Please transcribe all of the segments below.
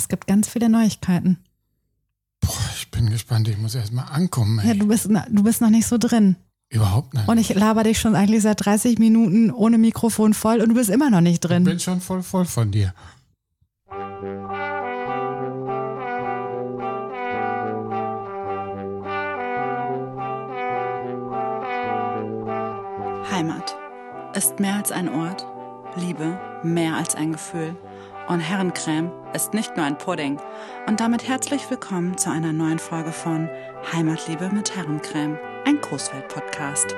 Es gibt ganz viele Neuigkeiten. Boah, ich bin gespannt. Ich muss erst mal ankommen. Ey. Ja, du bist, du bist noch nicht so drin. Überhaupt nicht. Und ich laber dich schon eigentlich seit 30 Minuten ohne Mikrofon voll und du bist immer noch nicht drin. Ich bin schon voll voll von dir. Heimat ist mehr als ein Ort, Liebe mehr als ein Gefühl. Und Herrencreme ist nicht nur ein Pudding. Und damit herzlich willkommen zu einer neuen Folge von Heimatliebe mit Herrencreme, ein Großwelt-Podcast.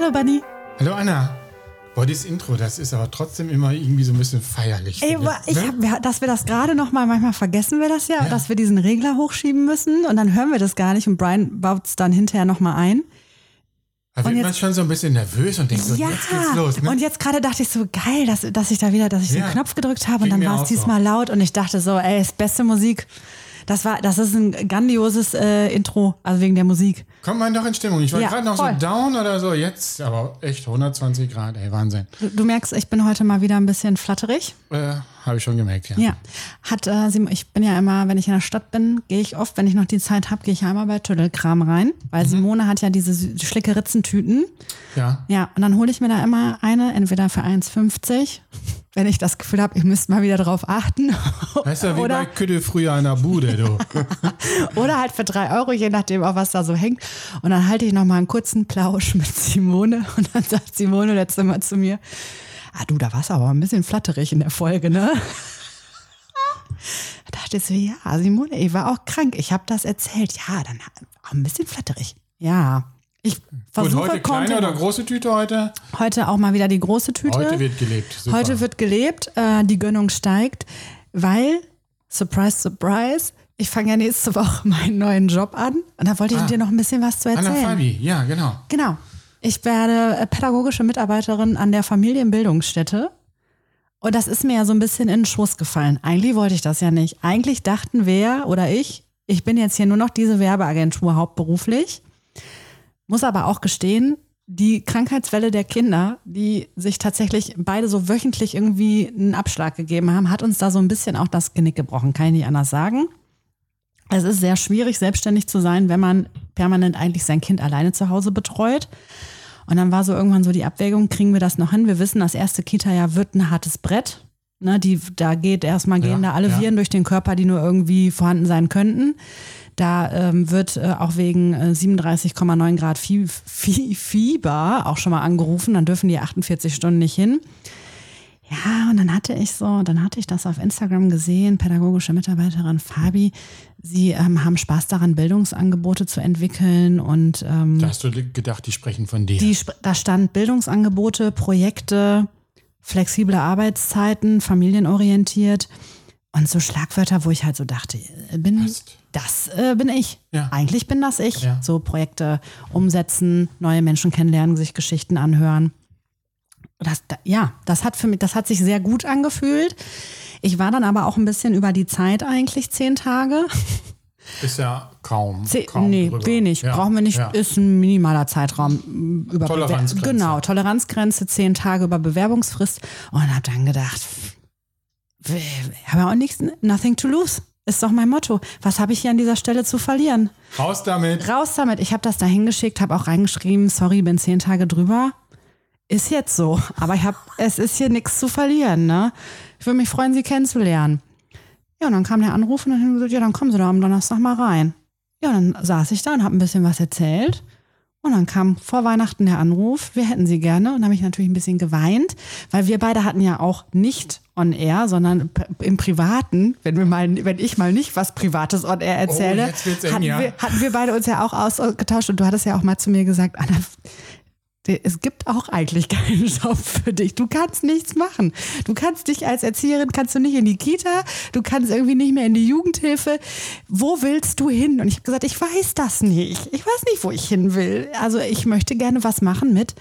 Hallo Bunny. Hallo Anna. Boah, dieses Intro, das ist aber trotzdem immer irgendwie so ein bisschen feierlich. Ey, finde ich ne? hab, dass wir das gerade noch mal, manchmal vergessen wir das ja, dass wir diesen Regler hochschieben müssen und dann hören wir das gar nicht und Brian baut es dann hinterher noch mal ein. Da wird man schon so ein bisschen nervös und denkt so, ja, jetzt geht's los. Ne? und jetzt gerade dachte ich so, geil, dass, dass ich da wieder, dass ich Ja. den Knopf gedrückt habe und dann war es auch so. diesmal laut und ich dachte so, ey, ist beste Musik. Das war, das ist ein grandioses äh, Intro, also wegen der Musik. Kommt man doch in Stimmung. Ich war Ja, gerade noch voll. so down oder so. Jetzt aber echt 120 Grad, ey, Wahnsinn. Du, du merkst, ich bin heute mal wieder ein bisschen flatterig. Äh, Habe ich schon gemerkt, ja. Ja, hat äh, Sim- ich bin ja immer, wenn ich in der Stadt bin, gehe ich oft, wenn ich noch die Zeit habe, gehe ich ja einmal bei Tüddelkram rein, weil Mhm. Simone hat ja diese Sü- Schlicke-Ritzentüten. Ja. Ja, und dann hole ich mir da immer eine, entweder für 1,50, wenn ich das Gefühl habe, ich müsste mal wieder drauf achten. Weißt du, wie oder, bei Kütte früher in der Bude, du. oder halt für drei Euro, je nachdem, auf was da so hängt. Und dann halte ich noch mal einen kurzen Plausch mit Simone und dann sagt Simone letztes Mal zu mir, ah du, da warst du aber ein bisschen flatterig in der Folge, ne? Da dachte ich so, ja, Simone, ich war auch krank. Ich habe das erzählt. Ja, dann auch ein bisschen flatterig. Ja. Ich Und versuche heute kleine oder große Tüte heute? heute auch mal wieder die große Tüte. Heute wird gelebt. Super. Heute wird gelebt, äh, die Gönnung steigt, weil, surprise, surprise, ich fange ja nächste Woche meinen neuen Job an und da wollte ich Ah. dir noch ein bisschen was zu Anna erzählen. Fabi, ja, genau. Genau. Ich werde äh, pädagogische Mitarbeiterin an der Familienbildungsstätte. Und das ist mir ja so ein bisschen in den Schoß gefallen. Eigentlich wollte ich das ja nicht. Eigentlich dachten wir oder ich, ich bin jetzt hier nur noch diese Werbeagentur hauptberuflich. Muss aber auch gestehen, die Krankheitswelle der Kinder, die sich tatsächlich beide so wöchentlich irgendwie einen Abschlag gegeben haben, hat uns da so ein bisschen auch das Genick gebrochen. Kann ich nicht anders sagen. Es ist sehr schwierig, selbstständig zu sein, wenn man permanent eigentlich sein Kind alleine zu Hause betreut. Und dann war so irgendwann so die Abwägung, kriegen wir das noch hin? Wir wissen, das erste Kita-Jahr wird ein hartes Brett. Ne, die, da geht erstmal gehen Ja, da alle ja. Viren durch den Körper, die nur irgendwie vorhanden sein könnten. Da ähm, wird äh, auch wegen äh, 37,9 Grad Fie Fie Fieber auch schon mal angerufen. Dann dürfen die 48 Stunden nicht hin. Ja, und dann hatte ich so, dann hatte ich das auf Instagram gesehen, pädagogische Mitarbeiterin Fabi. Sie ähm, haben Spaß daran, Bildungsangebote zu entwickeln und ähm, Da hast du gedacht, die sprechen von dir. die, da stand Bildungsangebote, Projekte, flexible Arbeitszeiten, familienorientiert und so Schlagwörter, wo ich halt so dachte, äh, bin Passt. das äh, bin ich. Ja. Eigentlich bin das ich. Ja. So Projekte umsetzen, neue Menschen kennenlernen, sich Geschichten anhören. Das, da, ja, das hat für mich, das hat sich sehr gut angefühlt. Ich war dann aber auch ein bisschen über die Zeit eigentlich zehn Tage. Ist ja kaum. Zeh- kaum nee, drüber. wenig. Ja, Brauchen wir nicht. Ja. Ist ein minimaler Zeitraum. Über Toleranzgrenze. Genau, Toleranzgrenze, zehn Tage über Bewerbungsfrist. Und habe dann gedacht, habe auch nichts, nothing to lose. Ist doch mein Motto. Was habe ich hier an dieser Stelle zu verlieren? Raus damit. Raus damit. Ich habe das da hingeschickt, habe auch reingeschrieben, sorry, bin zehn Tage drüber. Ist jetzt so. Aber ich hab, es ist hier nichts zu verlieren. Ne? Ich würde mich freuen, Sie kennenzulernen. Ja, und dann kam der Anruf und dann haben wir gesagt, ja, dann kommen Sie doch am Donnerstag mal rein. Ja, dann saß ich da und habe ein bisschen was erzählt. Und dann kam vor Weihnachten der Anruf, wir hätten sie gerne. Und habe ich natürlich ein bisschen geweint, weil wir beide hatten ja auch nicht on air, sondern im Privaten, wenn wir mal, wenn ich mal nicht was Privates on air erzähle, Oh, wird's eng, hatten, wir, hatten wir beide uns ja auch ausgetauscht. Und du hattest ja auch mal zu mir gesagt, Anna, es gibt auch eigentlich keinen Job für dich. Du kannst nichts machen. Du kannst dich als Erzieherin, kannst du nicht in die Kita, du kannst irgendwie nicht mehr in die Jugendhilfe. Wo willst du hin? Und ich habe gesagt, ich weiß das nicht. Ich weiß nicht, wo ich hin will. Also ich möchte gerne was machen mit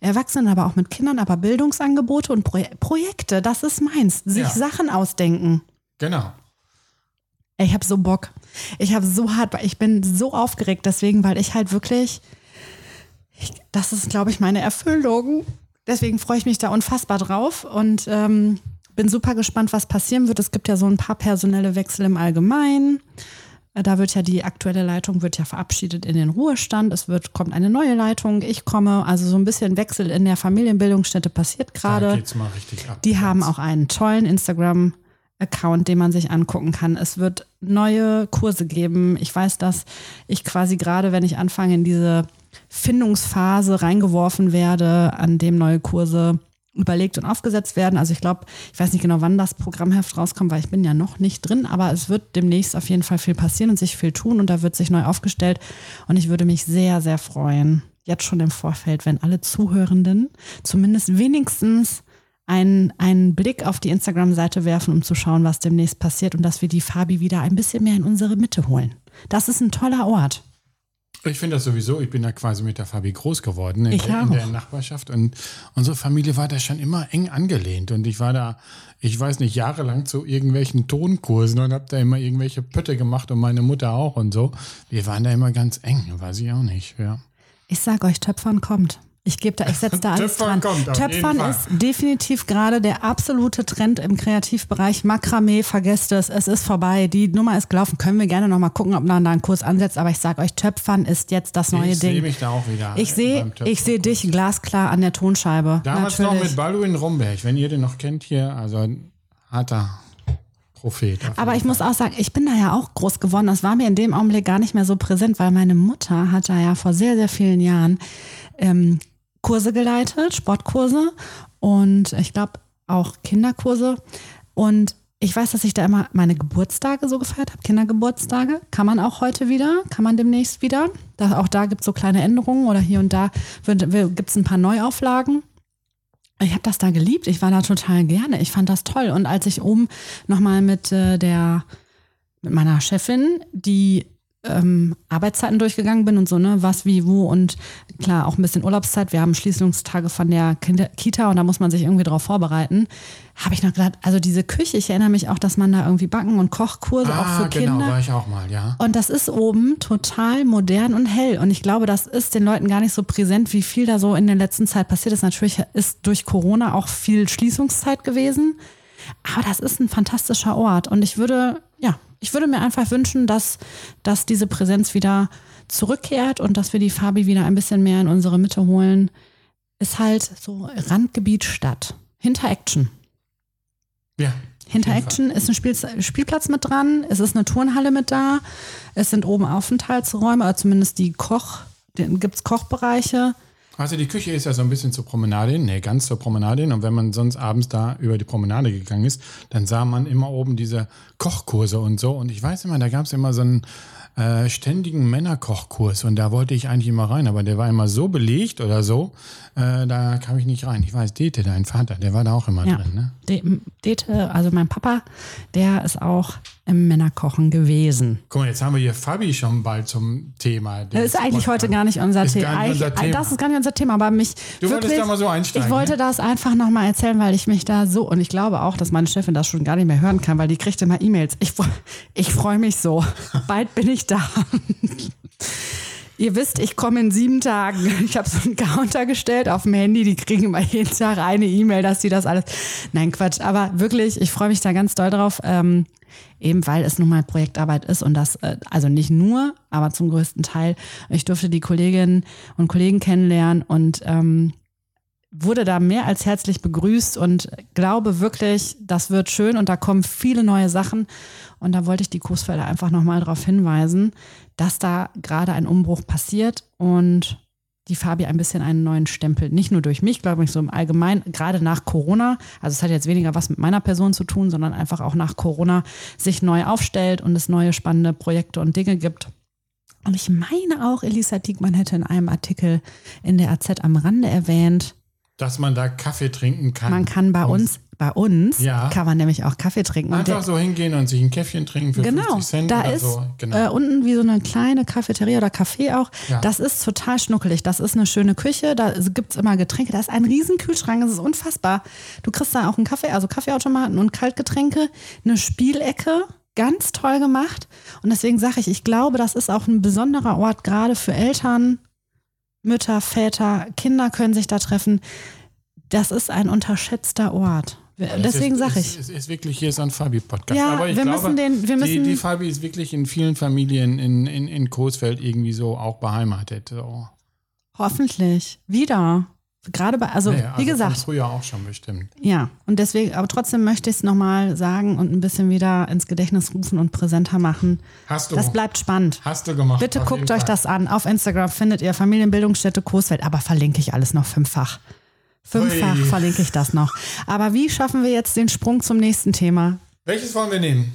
Erwachsenen, aber auch mit Kindern, aber Bildungsangebote und Pro Projekte, das ist meins. Sich Ja. Sachen ausdenken. Genau. Ich habe so Bock. Ich habe so hart, ich bin so aufgeregt deswegen, weil ich halt wirklich, ich, das ist, glaube ich, meine Erfüllung. deswegen freue ich mich da unfassbar drauf und ähm, bin super gespannt, was passieren wird. Es gibt ja so ein paar personelle Wechsel im Allgemeinen. Äh, Da wird ja die aktuelle Leitung wird ja verabschiedet in den Ruhestand. Es wird, kommt eine neue Leitung. Ich komme. Also so ein bisschen Wechsel in der Familienbildungsstätte passiert Da gerade. geht's mal richtig ab. Die haben auch einen tollen Instagram-Account, den man sich angucken kann. Es wird neue Kurse geben. Ich weiß, dass ich quasi gerade, wenn ich anfange, in diese Findungsphase reingeworfen werde, an dem neue Kurse überlegt und aufgesetzt werden. Also ich glaube, ich weiß nicht genau, wann das Programmheft rauskommt, weil ich bin ja noch nicht drin, aber es wird demnächst auf jeden Fall viel passieren und sich viel tun und da wird sich neu aufgestellt und ich würde mich sehr, sehr freuen, jetzt schon im Vorfeld, wenn alle Zuhörenden zumindest wenigstens einen, einen Blick auf die Instagram-Seite werfen, um zu schauen, was demnächst passiert und dass wir die Fabi wieder ein bisschen mehr in unsere Mitte holen. Das ist ein toller Ort. Ich finde das sowieso, ich bin da quasi mit der Fabi groß geworden in, Ich der, in der Nachbarschaft und unsere Familie war da schon immer eng angelehnt und ich war da, ich weiß nicht, jahrelang zu irgendwelchen Tonkursen und habe da immer irgendwelche Pötte gemacht und meine Mutter auch und so. Wir waren da immer ganz eng, weiß ich auch nicht, ja. Ich sag euch, Töpfern kommt. Ich gebe da, ich setze da alles Töpfern dran. kommt, Töpfern ist definitiv gerade der absolute Trend im Kreativbereich. Makramee, vergesst es, es ist vorbei. Die Nummer ist gelaufen. Können wir gerne noch mal gucken, ob man da einen Kurs ansetzt. Aber ich sag euch, Töpfern ist jetzt das neue ich sehe Ding. mich da auch wieder. Ich sehe, ich sehe dich glasklar an der Tonscheibe. Damals noch Natürlich. mit Balduin Romberg, wenn ihr den noch kennt hier, also ein harter Prophet. Aber ich muss auch sagen, ich bin da ja auch groß geworden. Das war mir in dem Augenblick gar nicht mehr so präsent, weil meine Mutter hat da ja vor sehr, sehr vielen Jahren ähm, Kurse geleitet, Sportkurse und ich glaube auch Kinderkurse. Und ich weiß, dass ich da immer meine Geburtstage so gefeiert habe, Kindergeburtstage. Kann man auch heute wieder, kann man demnächst wieder. Da, auch da gibt es so kleine Änderungen oder hier und da gibt es ein paar Neuauflagen. Ich habe das da geliebt. Ich war da total gerne. Ich fand das toll. Und als ich oben nochmal mit äh, mit meiner Chefin die ähm, Arbeitszeiten durchgegangen bin und so, ne, was, wie, wo und klar auch ein bisschen Urlaubszeit. Wir haben Schließungstage von der Kita und da muss man sich irgendwie drauf vorbereiten. Habe ich noch gedacht, also diese Küche, ich erinnere mich auch, dass man da irgendwie Backen- und Kochkurse auch Ah, für genau, Kinder. war ich auch mal, ja. Und das ist oben total modern und hell. Und ich glaube, das ist den Leuten gar nicht so präsent, wie viel da so in der letzten Zeit passiert ist. Natürlich ist durch Corona auch viel Schließungszeit gewesen. Aber das ist ein fantastischer Ort. Und ich würde, ja, ich würde mir einfach wünschen, dass, dass diese Präsenz wieder zurückkehrt und dass wir die Fabi wieder ein bisschen mehr in unsere Mitte holen. Ist halt so Randgebiet Stadt. Hinter Action. Ja. Hinter Action ist ein Spiel, Spielplatz mit dran, es ist eine Turnhalle mit da, es sind oben Aufenthaltsräume, oder zumindest die Koch, gibt es Kochbereiche. Also die Küche ist ja so ein bisschen zur Promenade hin, nee, ganz zur Promenade hin. Und wenn man sonst abends da über die Promenade gegangen ist, dann sah man immer oben diese Kochkurse und so. Und ich weiß immer, da gab es immer so einen äh, ständigen Männerkochkurs. Und da wollte ich eigentlich immer rein, aber der war immer so belegt oder so, äh, da kam ich nicht rein. Ich weiß, Dete, dein Vater, der war da auch immer Ja. drin, ne? De, Dete, also mein Papa, der ist auch im Männerkochen gewesen. Guck mal, jetzt haben wir hier Fabi schon bald zum Thema. Das ist eigentlich heute gar nicht unser, Ist gar nicht unser Thema. Das ist gar nicht unser Thema, aber mich Du wolltest wirklich, da mal so einsteigen, Ich wollte ne? das einfach nochmal erzählen, weil ich mich da so, und ich glaube auch, dass meine Chefin das schon gar nicht mehr hören kann, weil die kriegt immer E-Mails. Ich, ich freue mich so. Bald bin ich da. Ihr wisst, ich komme in sieben Tagen. Ich habe so einen Counter gestellt auf dem Handy. Die kriegen immer jeden Tag eine E-Mail, dass sie das alles. Nein, Quatsch. Aber wirklich, ich freue mich da ganz doll drauf. Ähm, eben weil es nun mal Projektarbeit ist und das, äh, also nicht nur, aber zum größten Teil. Ich durfte die Kolleginnen und Kollegen kennenlernen und ähm, wurde da mehr als herzlich begrüßt und glaube wirklich, das wird schön und da kommen viele neue Sachen. Und da wollte ich die Coesfelder einfach nochmal darauf hinweisen, dass da gerade ein Umbruch passiert und die Fabi ein bisschen einen neuen Stempel, nicht nur durch mich, glaube ich, so im Allgemeinen, gerade nach Corona, also es hat jetzt weniger was mit meiner Person zu tun, sondern einfach auch nach Corona sich neu aufstellt und es neue spannende Projekte und Dinge gibt. Und ich meine auch, Elisa Diekmann hätte in einem Artikel in der AZ am Rande erwähnt, Dass man da Kaffee trinken kann. man kann bei uns, bei uns Ja. kann man nämlich auch Kaffee trinken. Und Einfach so hingehen und sich ein Käffchen trinken für genau, 50 Cent da oder ist so. Genau. äh, unten wie so eine kleine Cafeteria oder Café auch. Ja. Das ist total schnuckelig. Das ist eine schöne Küche. Da gibt es immer Getränke. Da ist ein riesen Kühlschrank. Das ist unfassbar. Du kriegst da auch einen Kaffee, also Kaffeeautomaten und Kaltgetränke. Eine Spielecke. Ganz toll gemacht. Und deswegen sage ich, ich glaube, das ist auch ein besonderer Ort, gerade für Eltern, Mütter, Väter, Kinder können sich da treffen. das ist ein unterschätzter Ort. Deswegen sage ich. Es ist wirklich hier so ein Fabi-Podcast. Ja, Aber ich wir glaube, müssen den- wir die, müssen- die Fabi ist wirklich in vielen Familien in, in, in Coesfeld irgendwie so auch beheimatet. So. Hoffentlich. Wieder. Gerade bei, also, Nee, wie von gesagt, Früher auch schon bestimmt. ja. Und deswegen, aber trotzdem möchte ich es nochmal sagen und ein bisschen wieder ins Gedächtnis rufen und präsenter machen. Hast du, Das bleibt spannend. hast du gemacht. Bitte guckt euch Fall. das an. Auf Instagram findet ihr Familienbildungsstätte Coesfeld, aber verlinke ich alles noch fünffach. Fünffach Ui. verlinke ich das noch. Aber wie schaffen wir jetzt den Sprung zum nächsten Thema? Welches wollen wir nehmen?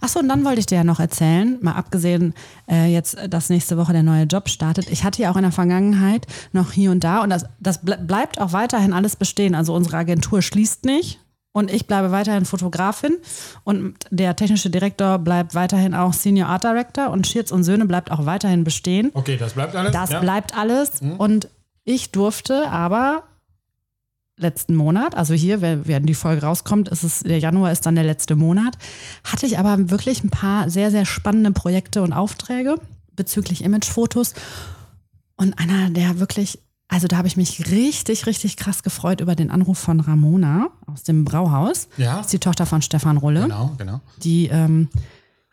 Achso, und dann wollte ich dir ja noch erzählen, mal abgesehen äh, jetzt, äh, dass nächste Woche der neue Job startet. Ich hatte ja auch in der Vergangenheit noch hier und da und das, das ble bleibt auch weiterhin alles bestehen. Also unsere Agentur schließt nicht und ich bleibe weiterhin Fotografin und der technische Direktor bleibt weiterhin auch Senior Art Director und Schirz und Söhne bleibt auch weiterhin bestehen. Okay, das bleibt alles. Das ja. bleibt alles. Und ich durfte aber letzten Monat, also hier, wenn wenn die Folge rauskommt, ist es, der Januar ist dann der letzte Monat, hatte ich aber wirklich ein paar sehr, sehr spannende Projekte und Aufträge bezüglich Imagefotos. Und einer, der wirklich, also da habe ich mich richtig, richtig krass gefreut über den Anruf von Ramona aus dem Brauhaus. Ja. Das ist die Tochter von Stefan Rulle. Genau, genau. Die, ähm,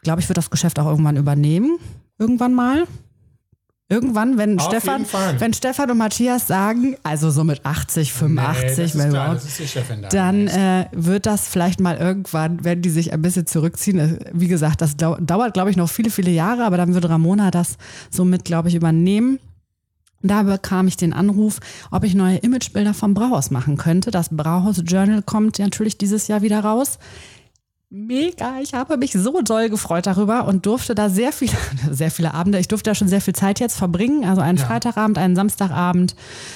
glaube ich, wird das Geschäft auch irgendwann übernehmen. Irgendwann mal. Irgendwann, wenn Auf Stefan, wenn Stefan und Matthias sagen, also so mit 80, 85, nee, wenn klar, überhaupt, dann äh, wird das vielleicht mal irgendwann, wenn die sich ein bisschen zurückziehen. äh, Wie gesagt, das dau dauert, glaube ich, noch viele, viele Jahre, aber dann würde Ramona das somit, glaube ich, übernehmen. Da bekam ich den Anruf, ob ich neue Imagebilder vom Brauhaus machen könnte. Das Brauhaus Journal kommt natürlich dieses Jahr wieder raus. Mega, ich habe mich so doll gefreut darüber und durfte da sehr viele, sehr viele Abende, ich durfte da schon sehr viel Zeit jetzt verbringen. Also einen Ja. Freitagabend, einen Samstagabend,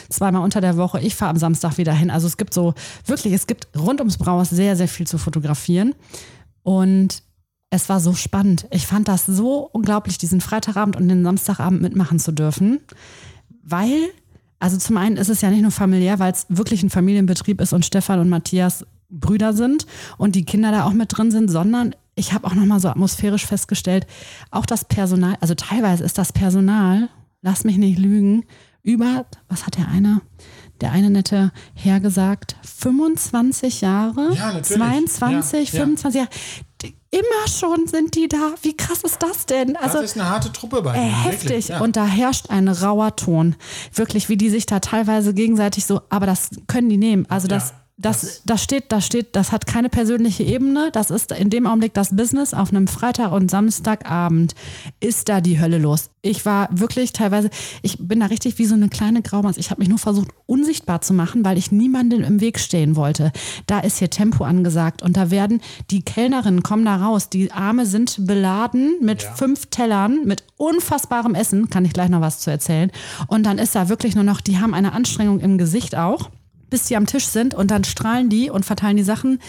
zweimal unter der Woche. Ich fahre am Samstag wieder hin. Also es gibt so, wirklich, es gibt rund ums Brauhaus sehr, sehr viel zu fotografieren. Und es war so spannend. Ich fand das so unglaublich, diesen Freitagabend und den Samstagabend mitmachen zu dürfen. Weil, also zum einen ist es ja nicht nur familiär, weil es wirklich ein Familienbetrieb ist und Stefan und Matthias Brüder sind und die Kinder da auch mit drin sind, sondern ich habe auch nochmal so atmosphärisch festgestellt, auch das Personal, also teilweise ist das Personal, lass mich nicht lügen, über, was hat der eine, der eine nette Herr gesagt, 25 Jahre, Ja, natürlich. 22, Ja, ja. 25 Jahre, Die- immer schon sind die da. Wie krass ist das denn? Also das ist eine harte Truppe bei denen. heftig. ja. Und da herrscht ein rauer Ton. Wirklich, wie die sich da teilweise gegenseitig so, aber das können die nehmen. Also das, Ja, das, das- das steht, das steht, das hat keine persönliche Ebene. Das ist in dem Augenblick das Business. Auf einem Freitag und Samstagabend ist da die Hölle los. Ich war wirklich teilweise, ich bin da richtig wie so eine kleine Graumaus. Ich habe mich nur versucht, unsichtbar zu machen, weil ich niemandem im Weg stehen wollte. Da ist hier Tempo angesagt und da werden die Kellnerinnen kommen da raus. Die Arme sind beladen mit Ja. fünf Tellern, mit unfassbarem Essen. Kann ich gleich noch was zu erzählen. Und dann ist da wirklich nur noch, die haben eine Anstrengung im Gesicht auch bis die am Tisch sind und dann strahlen die und verteilen die Sachen.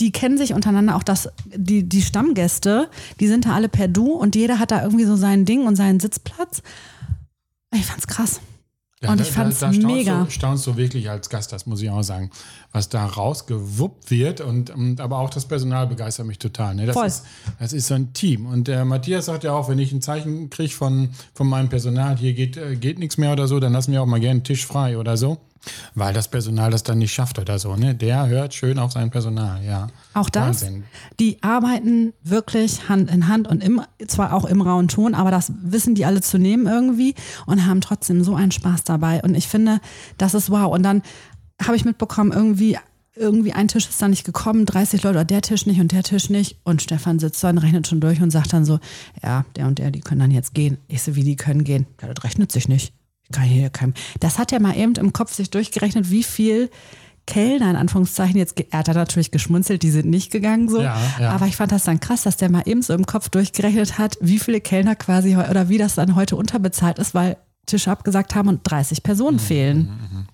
Die kennen sich untereinander auch das, die, die Stammgäste, die sind da alle per Du und jeder hat da irgendwie so sein Ding und seinen Sitzplatz. Ich fand's krass. Ja, und da- ich fand's da, da staunst mega. Du, staunst du wirklich als Gast, das muss ich auch sagen, was da rausgewuppt wird. Und, und aber auch das Personal begeistert mich total. Ne? Das, Voll. Ist, das ist so ein Team. Und der Matthias sagt ja auch, wenn ich ein Zeichen kriege von, von meinem Personal, hier geht, äh, geht nichts mehr oder so, dann lassen wir auch mal gerne einen Tisch frei oder so. Weil das Personal das dann nicht schafft oder so. Ne? Der hört schön auf sein Personal, ja. Auch das, Wahnsinn. die arbeiten wirklich Hand in Hand und im, zwar auch im rauen Ton, aber das wissen die alle zu nehmen irgendwie und haben trotzdem so einen Spaß dabei. Und ich finde, das ist wow. Und dann habe ich mitbekommen, irgendwie, irgendwie ein Tisch ist da nicht gekommen, 30 Leute, oder der Tisch nicht und der Tisch nicht. Und Stefan sitzt da und rechnet schon durch und sagt dann so, ja, der und der, die können dann jetzt gehen. Ich so, wie die können gehen? Ja, das rechnet sich nicht. Kein. Das hat er mal eben im Kopf sich durchgerechnet, wie viel Kellner in Anführungszeichen jetzt, er hat natürlich geschmunzelt, die sind nicht gegangen so. Ja, ja. Aber ich fand das dann krass, dass der mal eben so im Kopf durchgerechnet hat, wie viele Kellner quasi oder wie das dann heute unterbezahlt ist, weil Tische abgesagt haben und 30 Mhm, Personen fehlen.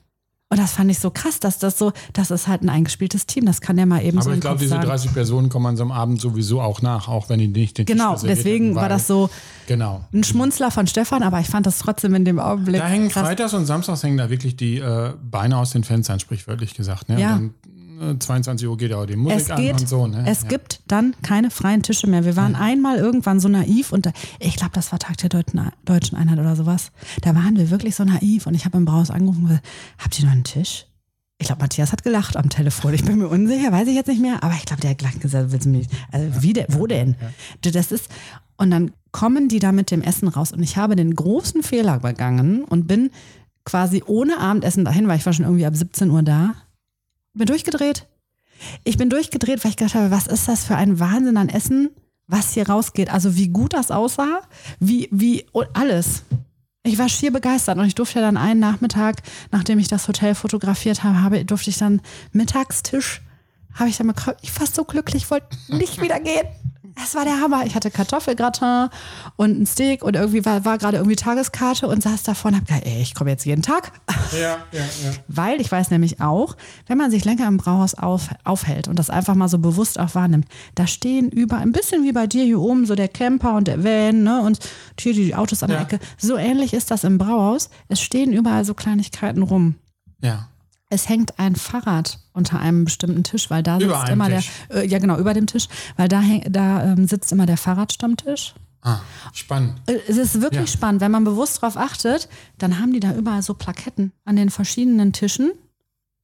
Und das fand ich so krass, dass das so, das ist halt ein eingespieltes Team, das kann der mal eben so Aber ich glaube, diese sagen. 30 Personen kommen an so einem Abend sowieso auch nach, auch wenn die nicht den Genau, deswegen hätten, war das so Genau. ein Schmunzler von Stefan, aber ich fand das trotzdem in dem Augenblick Da hängen krass. freitags und samstags hängen da wirklich die äh, Beine aus den Fenstern, sprichwörtlich gesagt. Ne? Ja. Und dann, 22 Uhr geht auch die Musik Es an geht, und so. Ne? es ja. gibt dann keine freien Tische mehr. Wir waren einmal irgendwann so naiv und da, ich glaube, das war Tag der Deutschen, Deutschen Einheit oder sowas. Da waren wir wirklich so naiv und ich habe im Braus angerufen und gesagt, habt ihr noch einen Tisch? Ich glaube, Matthias hat gelacht am Telefon. Ich bin mir unsicher, weiß ich jetzt nicht mehr. Aber ich glaube, der hat gelacht gesagt, willst du mich, also wie der, wo denn? Das ist, und dann kommen die da mit dem Essen raus. Und ich habe den großen Fehler begangen und bin quasi ohne Abendessen dahin, weil ich war schon irgendwie ab 17 Uhr da. Bin durchgedreht. Ich bin durchgedreht, weil ich gedacht habe, was ist das für ein Wahnsinn an Essen, was hier rausgeht. Also wie gut das aussah, wie, wie, alles. Ich war schier begeistert und ich durfte dann einen Nachmittag, nachdem ich das Hotel fotografiert habe, habe durfte ich dann Mittagstisch, habe ich dann mal, ich war so glücklich, wollte nicht wieder gehen. Das war der Hammer. Ich hatte Kartoffelgratin und ein Steak und irgendwie war, war gerade irgendwie Tageskarte und saß davor und hab gedacht, ey, ich komme jetzt jeden Tag. Ja, ja, ja. Weil ich weiß nämlich auch, wenn man sich länger im Brauhaus auf, aufhält und das einfach mal so bewusst auch wahrnimmt, da stehen über, ein bisschen wie bei dir hier oben, so der Camper und der Van, ne, und hier die Autos an der Ja. Ecke. So ähnlich ist das im Brauhaus. Es stehen überall so Kleinigkeiten rum. Ja. Es hängt ein Fahrrad unter einem bestimmten Tisch, weil da Über sitzt immer Tisch. der, äh, ja genau, über dem Tisch, weil da, häng, da ähm, sitzt immer der Fahrradstammtisch. Ah, spannend. Äh, Es ist wirklich Ja. spannend, wenn man bewusst darauf achtet, dann haben die da überall so Plaketten an den verschiedenen Tischen,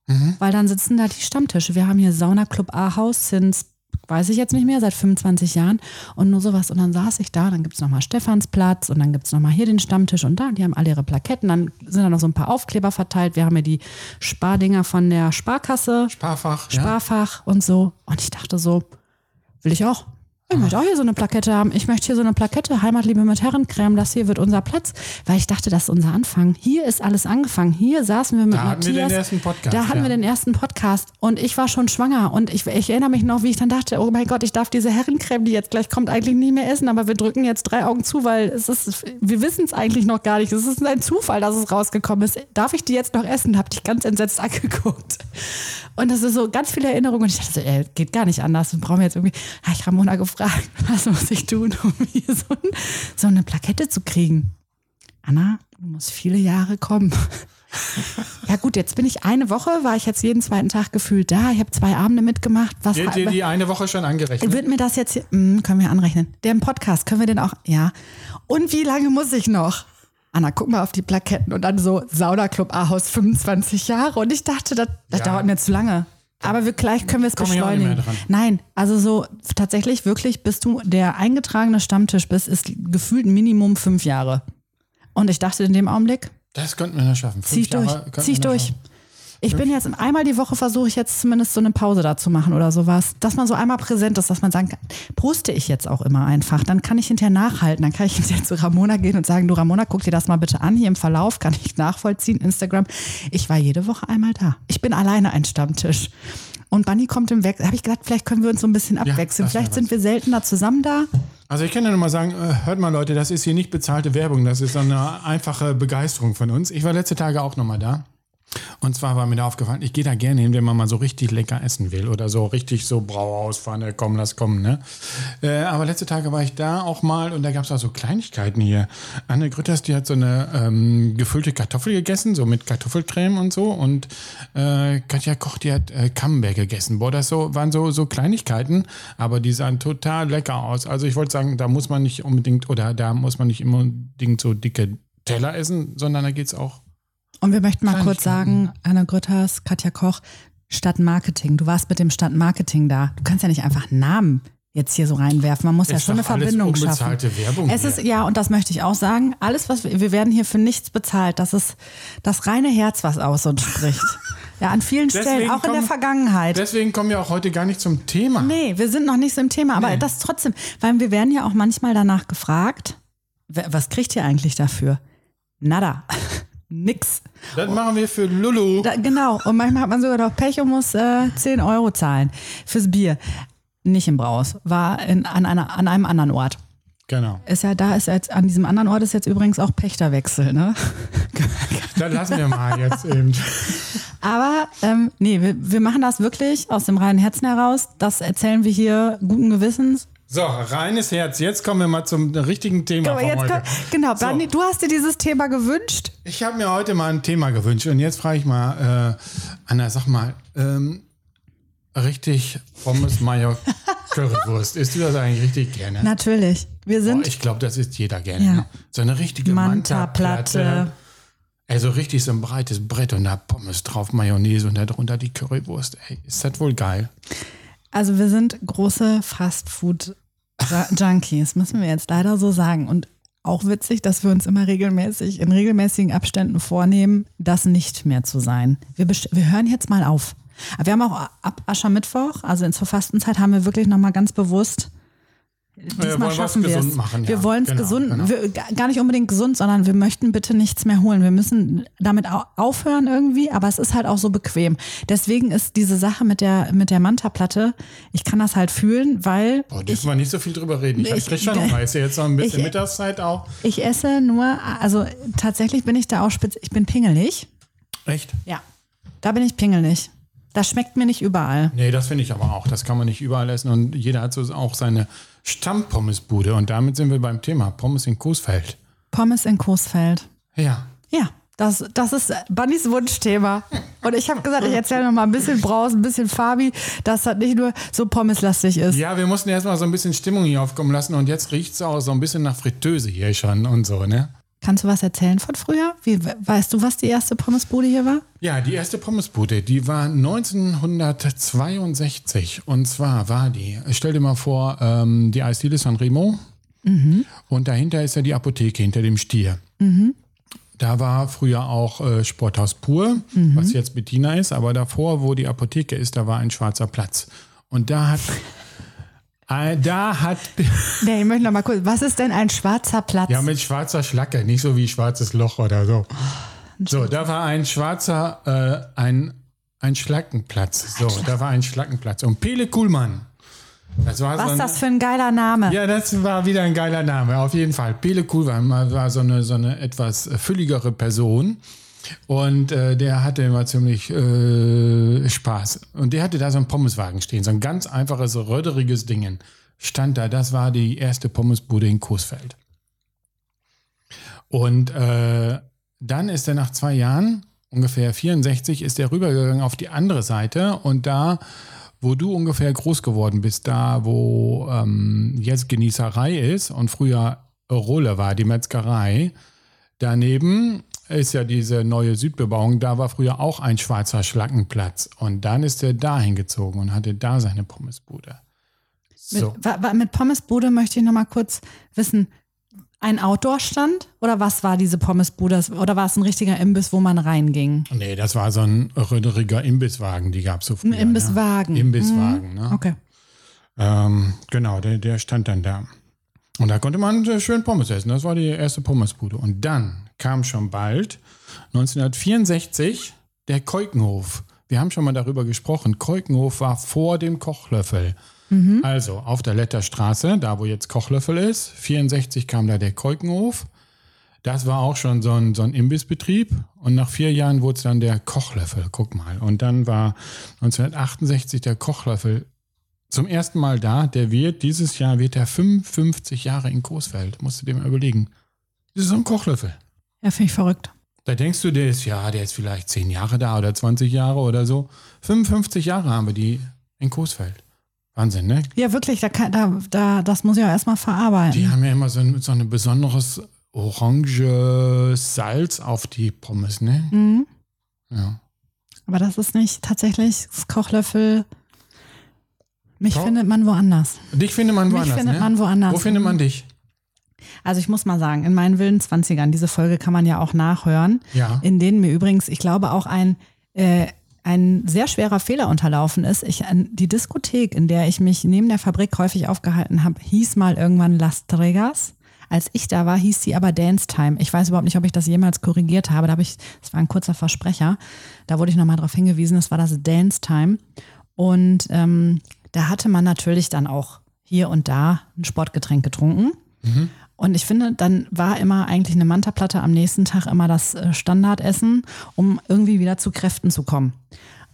Mhm. weil dann sitzen da die Stammtische. Wir haben hier Sauna Club A-Haus since, weiß ich jetzt nicht mehr, seit 25 Jahren und nur sowas. Und dann saß ich da, dann gibt es nochmal Stephansplatz und dann gibt es nochmal hier den Stammtisch und da, die haben alle ihre Plaketten. Dann sind da noch so ein paar Aufkleber verteilt. Wir haben hier die Spardinger von der Sparkasse. Sparfach. Ja. Sparfach und so. Und ich dachte so, will ich auch. Ich möchte auch hier so eine Plakette haben. Ich möchte hier so eine Plakette, Heimatliebe mit Herrencreme, das hier wird unser Platz. Weil ich dachte, das ist unser Anfang. Hier ist alles angefangen. Hier saßen wir mit Da hatten wir Matthias. den ersten Podcast, Da hatten ja. wir den ersten Podcast. Und ich war schon schwanger. Und ich, ich erinnere mich noch, wie ich dann dachte, oh mein Gott, ich darf diese Herrencreme, die jetzt gleich kommt, eigentlich nicht mehr essen. Aber wir drücken jetzt drei Augen zu, weil es ist, wir wissen es eigentlich noch gar nicht. Es ist ein Zufall, dass es rausgekommen ist. Darf ich die jetzt noch essen? Hab dich ganz entsetzt angeguckt. Und das ist so ganz viele Erinnerungen. Und ich dachte so, ey, geht gar nicht anders. Wir brauchen jetzt irgendwie, habe ich Ramona gefragt, was muss ich tun, um hier so, ein, so eine Plakette zu kriegen? Anna, du musst viele Jahre kommen. Ja gut, jetzt bin ich eine Woche, war ich jetzt jeden zweiten Tag gefühlt da. Ich habe zwei Abende mitgemacht. Was Die, die, die eine Woche schon angerechnet. wird mir das jetzt hier, hm, können wir anrechnen. Der im Podcast, können wir den auch, ja. Und wie lange muss ich noch? Anna, guck mal auf die Plaketten und dann so Saunaclub A-Haus 25 Jahre. Und ich dachte, das, das Ja. dauert mir zu lange. Aber wir, gleich können wir es beschleunigen. Nein, also so tatsächlich wirklich, bis du der eingetragene Stammtisch bist, ist gefühlt Minimum fünf Jahre. Und ich dachte in dem Augenblick, Das könnten wir noch schaffen. Fünf zieh ich durch, Jahre zieh ich durch. schaffen. Ich bin jetzt einmal die Woche versuche ich jetzt zumindest so eine Pause da zu machen oder sowas, dass man so einmal präsent ist, dass man sagen kann, poste ich jetzt auch immer einfach, dann kann ich hinterher nachhalten, dann kann ich hinterher zu Ramona gehen und sagen, du Ramona, guck dir das mal bitte an, hier im Verlauf kann ich nachvollziehen, Instagram. Ich war jede Woche einmal da. Ich bin alleine ein Stammtisch. Und Bunny kommt im Wechsel. Habe ich gedacht, vielleicht können wir uns so ein bisschen abwechseln. wär vielleicht sind wir seltener zusammen da. Also ich kann ja nur mal sagen, äh, hört mal Leute, das ist hier nicht bezahlte Werbung, das ist so eine einfache Begeisterung von uns. Ich war letzte Tage auch nochmal da. Und zwar war mir da aufgefallen, ich gehe da gerne hin, wenn man mal so richtig lecker essen will oder so richtig so Brauhaus fahren, äh, komm, lass kommen, ne? Äh, aber letzte Tage war ich da auch mal und da gab es auch so Kleinigkeiten hier. Anne Grütters, die hat so eine ähm, gefüllte Kartoffel gegessen, so mit Kartoffelcreme und so. Und äh, Katja Koch, die hat äh, Camembert gegessen. Boah, das so, waren so, so Kleinigkeiten, aber die sahen total lecker aus. Also ich wollte sagen, da muss man nicht unbedingt oder da muss man nicht unbedingt so dicke Teller essen, sondern da geht's auch Und wir möchten mal kurz sagen, Anna Grütters, Katja Koch, Stadtmarketing. Du warst mit dem Stadtmarketing da. Du kannst ja nicht einfach Namen jetzt hier so reinwerfen. Man muss ja Ist schon eine Verbindung schaffen. Werbung Es ist, ja, und das möchte ich auch sagen. Alles, was wir, wir werden hier für nichts bezahlt. Das ist das reine Herz, was aus uns spricht. Ja, an vielen Stellen, Deswegen auch in der kommen- Vergangenheit. Deswegen kommen wir auch heute gar nicht zum Thema. Nee, wir sind noch nicht so im Thema, aber Nee. das trotzdem, weil wir werden ja auch manchmal danach gefragt, was kriegt ihr eigentlich dafür? Nada. Nix. Das machen wir für Lulu. Da, genau. Und manchmal hat man sogar noch Pech und muss äh, 10 Euro zahlen fürs Bier. Nicht im Braus, war in, an, einer, an einem anderen Ort. Genau. Ist ja da, ist jetzt, an diesem anderen Ort ist jetzt übrigens auch Pächterwechsel, ne? Das lassen wir mal jetzt eben. Aber ähm, nee, wir, wir machen das wirklich aus dem reinen Herzen heraus. Das erzählen wir hier guten Gewissens. So, reines Herz. Jetzt kommen wir mal zum richtigen Thema Aber von jetzt heute. komm, genau, So. Bernie, du hast dir dieses Thema gewünscht. Ich habe mir heute mal ein Thema gewünscht und jetzt frage ich mal, äh, Anna, sag mal, ähm, richtig Pommes Mayo Currywurst. Isst du das eigentlich richtig gerne? Natürlich. Wir sind ich glaube, das isst jeder gerne. Ja. Ne? So eine richtige Manta-Platte. Manta-Platte. Also richtig so ein breites Brett und da Pommes drauf, Mayonnaise und darunter die Currywurst. Ey, ist das wohl geil? Also wir sind große Fastfood-Junkies, müssen wir jetzt leider so sagen. Und auch witzig, dass wir uns immer regelmäßig, in regelmäßigen Abständen vornehmen, das nicht mehr zu sein. Wir, wir hören jetzt mal auf. Wir haben auch ab Aschermittwoch, also in zur Fastenzeit, haben wir wirklich nochmal ganz bewusst Diesmal wir schaffen wir es. Machen, wir ja. wollen es genau, gesund, Genau. Wir, gar nicht unbedingt gesund, sondern wir möchten bitte nichts mehr holen. Wir müssen damit aufhören irgendwie, aber es ist halt auch so bequem. Deswegen ist diese Sache mit der, mit der Manta-Platte, ich kann das halt fühlen, weil. Boah, dürfen wir nicht so viel drüber reden. Ich, ich krieg schon Hunger. Ist ja jetzt noch ein bisschen ich, Mittagszeit auch. Ich esse nur, also tatsächlich bin ich da auch spitz, ich bin pingelig. Echt? Ja. Da bin ich pingelig. Das schmeckt mir nicht überall. Nee, das finde ich aber auch. Das kann man nicht überall essen und jeder hat so auch seine Stammpommesbude. Und damit sind wir beim Thema Pommes in Coesfeld. Pommes in Coesfeld. Ja. Ja, das, das ist Bannys Wunschthema. Und ich habe gesagt, ich erzähle noch mal ein bisschen Braus, ein bisschen Fabi, dass das nicht nur so pommeslastig ist. Ja, wir mussten erstmal so ein bisschen Stimmung hier aufkommen lassen und jetzt riecht es auch so ein bisschen nach Fritteuse hier schon und so, ne? Kannst du was erzählen von früher? Wie, weißt du, was die erste Pommesbude hier war? Ja, die erste Pommesbude, die war 1962. Und zwar war die, stell dir mal vor, ähm, die Eisdiele San Remo. Mhm. Und dahinter ist ja die Apotheke hinter dem Stier. Mhm. Da war früher auch äh, Sporthaus Pur, mhm. was jetzt Bettina ist. Aber davor, wo die Apotheke ist, da war ein schwarzer Platz. Und da hat... Äh, da hat. Nee, ich möchte noch mal kurz. Was ist denn ein schwarzer Platz? Ja, mit schwarzer Schlacke, nicht so wie schwarzes Loch oder so. So, da war ein schwarzer, äh, ein, ein Schlackenplatz. So, da war ein Schlackenplatz. Und Pele Kuhlmann. Das war Was so ein, das für ein geiler Name? Ja, das war wieder ein geiler Name, auf jeden Fall. Pele Kuhlmann war so eine, so eine etwas fülligere Person. Und äh, der hatte immer ziemlich äh, Spaß. Und der hatte da so einen Pommeswagen stehen, so ein ganz einfaches, röderiges Ding. Stand da, das war die erste Pommesbude in Coesfeld. Und äh, dann ist er nach zwei Jahren, ungefähr 64, ist er rübergegangen auf die andere Seite und da, wo du ungefähr groß geworden bist, da, wo ähm, jetzt Genießerei ist und früher Rolle war, die Metzgerei, daneben ist ja diese neue Südbebauung, da war früher auch ein schwarzer Schlackenplatz. Und dann ist er da hingezogen und hatte da seine Pommesbude. So. Mit, mit Pommesbude möchte ich noch mal kurz wissen, ein Outdoor-Stand oder was war diese Pommesbude? Oder war es ein richtiger Imbiss, wo man reinging? Nee, das war so ein röderiger Imbisswagen, die gab es so früher. Ein Imbisswagen. Ne? Imbisswagen, mhm. ne? Okay. Ähm, genau, der, der stand dann da. Und da konnte man schön Pommes essen. Das war die erste Pommesbude. Und dann kam schon bald 1964 der Keukenhof. Wir haben schon mal darüber gesprochen. Keukenhof war vor dem Kochlöffel. Mhm. Also auf der Letterstraße, da wo jetzt Kochlöffel ist. 64 kam da der Keukenhof. Das war auch schon so ein, so ein Imbissbetrieb. Und nach vier Jahren wurde es dann der Kochlöffel. Guck mal. Und dann war 1968 der Kochlöffel zum ersten Mal da. Der wird, dieses Jahr wird er 55 Jahre in Coesfeld. Musst du dir mal überlegen. Das ist so ein Kochlöffel. Ja, finde ich verrückt. Da denkst du, der ist, ja, der ist vielleicht 10 Jahre da oder 20 Jahre oder so. 55 Jahre haben wir die in Coesfeld. Wahnsinn, ne? Ja, wirklich, da, kann, da, da, das muss ich auch erstmal verarbeiten. Die haben ja immer so ein, so ein besonderes orange Salz auf die Pommes, ne? Mhm. Ja. Aber das ist nicht tatsächlich das Kochlöffel. Mich Koch? findet man woanders. Dich findet man woanders. Mich findet ne? man woanders. Wo findet man dich? Also ich muss mal sagen, in meinen wilden Zwanzigern, diese Folge kann man ja auch nachhören, ja. in denen mir übrigens, ich glaube, auch ein, äh, ein sehr schwerer Fehler unterlaufen ist. Ich, die Diskothek, in der ich mich neben der Fabrik häufig aufgehalten habe, hieß mal irgendwann Las Tregas. Als ich da war, hieß sie aber Dance Time. Ich weiß überhaupt nicht, ob ich das jemals korrigiert habe. Da habe ich, das war ein kurzer Versprecher. Da wurde ich nochmal darauf hingewiesen, das war das Dance Time. Und ähm, da hatte man natürlich dann auch hier und da ein Sportgetränk getrunken. Mhm. Und ich finde, dann war immer eigentlich eine Mantaplatte am nächsten Tag immer das äh, Standardessen, um irgendwie wieder zu Kräften zu kommen.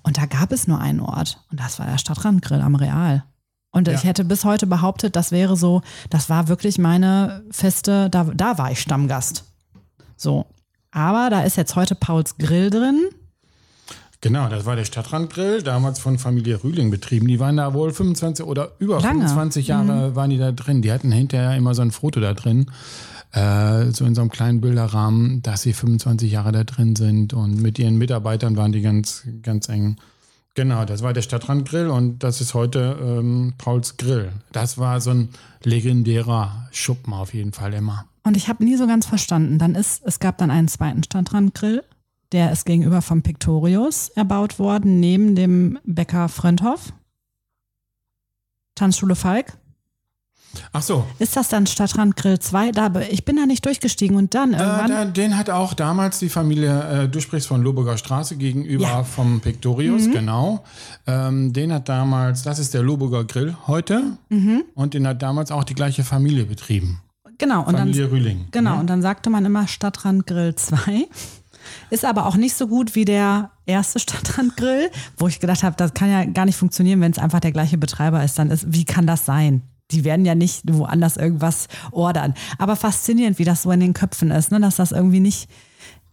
Und da gab es nur einen Ort. Und das war der Stadtrandgrill am Real. Und ja. ich hätte bis heute behauptet, das wäre so, das war wirklich meine feste, da, da war ich Stammgast. So. Aber da ist jetzt heute Pauls Grill drin. Genau, das war der Stadtrandgrill, damals von Familie Rühling betrieben. Die waren da wohl 25 oder über Lange. 25 Jahre mhm. waren die da drin. Die hatten hinterher immer so ein Foto da drin. äh, so in so einem kleinen Bilderrahmen, dass sie 25 Jahre da drin sind und mit ihren Mitarbeitern waren die ganz, ganz eng. Genau, das war der Stadtrandgrill und das ist heute ähm, Pauls Grill. Das war so ein legendärer Schuppen auf jeden Fall immer. Und ich habe nie so ganz verstanden. Dann ist, es gab dann einen zweiten Stadtrandgrill, der ist gegenüber vom Pictorius erbaut worden, neben dem Bäcker Fröndhoff. Tanzschule Falk. Ach so. Ist das dann Stadtrandgrill 2? Da, ich bin da nicht durchgestiegen und dann Äh, irgendwann. da, den hat auch damals die Familie, äh, du sprichst von Loburger Straße gegenüber Ja. Mhm. vom Pictorius, genau. Ähm, den hat damals, das ist der Loburger Grill heute Mhm. und den hat damals auch die gleiche Familie betrieben. genau, und dann, Familie Rühling. genau, ne? und dann sagte man immer Stadtrandgrill 2. Ist aber auch nicht so gut wie der erste Stadtrandgrill, wo ich gedacht habe, das kann ja gar nicht funktionieren, wenn es einfach der gleiche Betreiber ist. Dann ist, wie kann das sein? Die werden ja nicht woanders irgendwas ordern. Aber faszinierend, wie das so in den Köpfen ist, ne? dass das irgendwie nicht,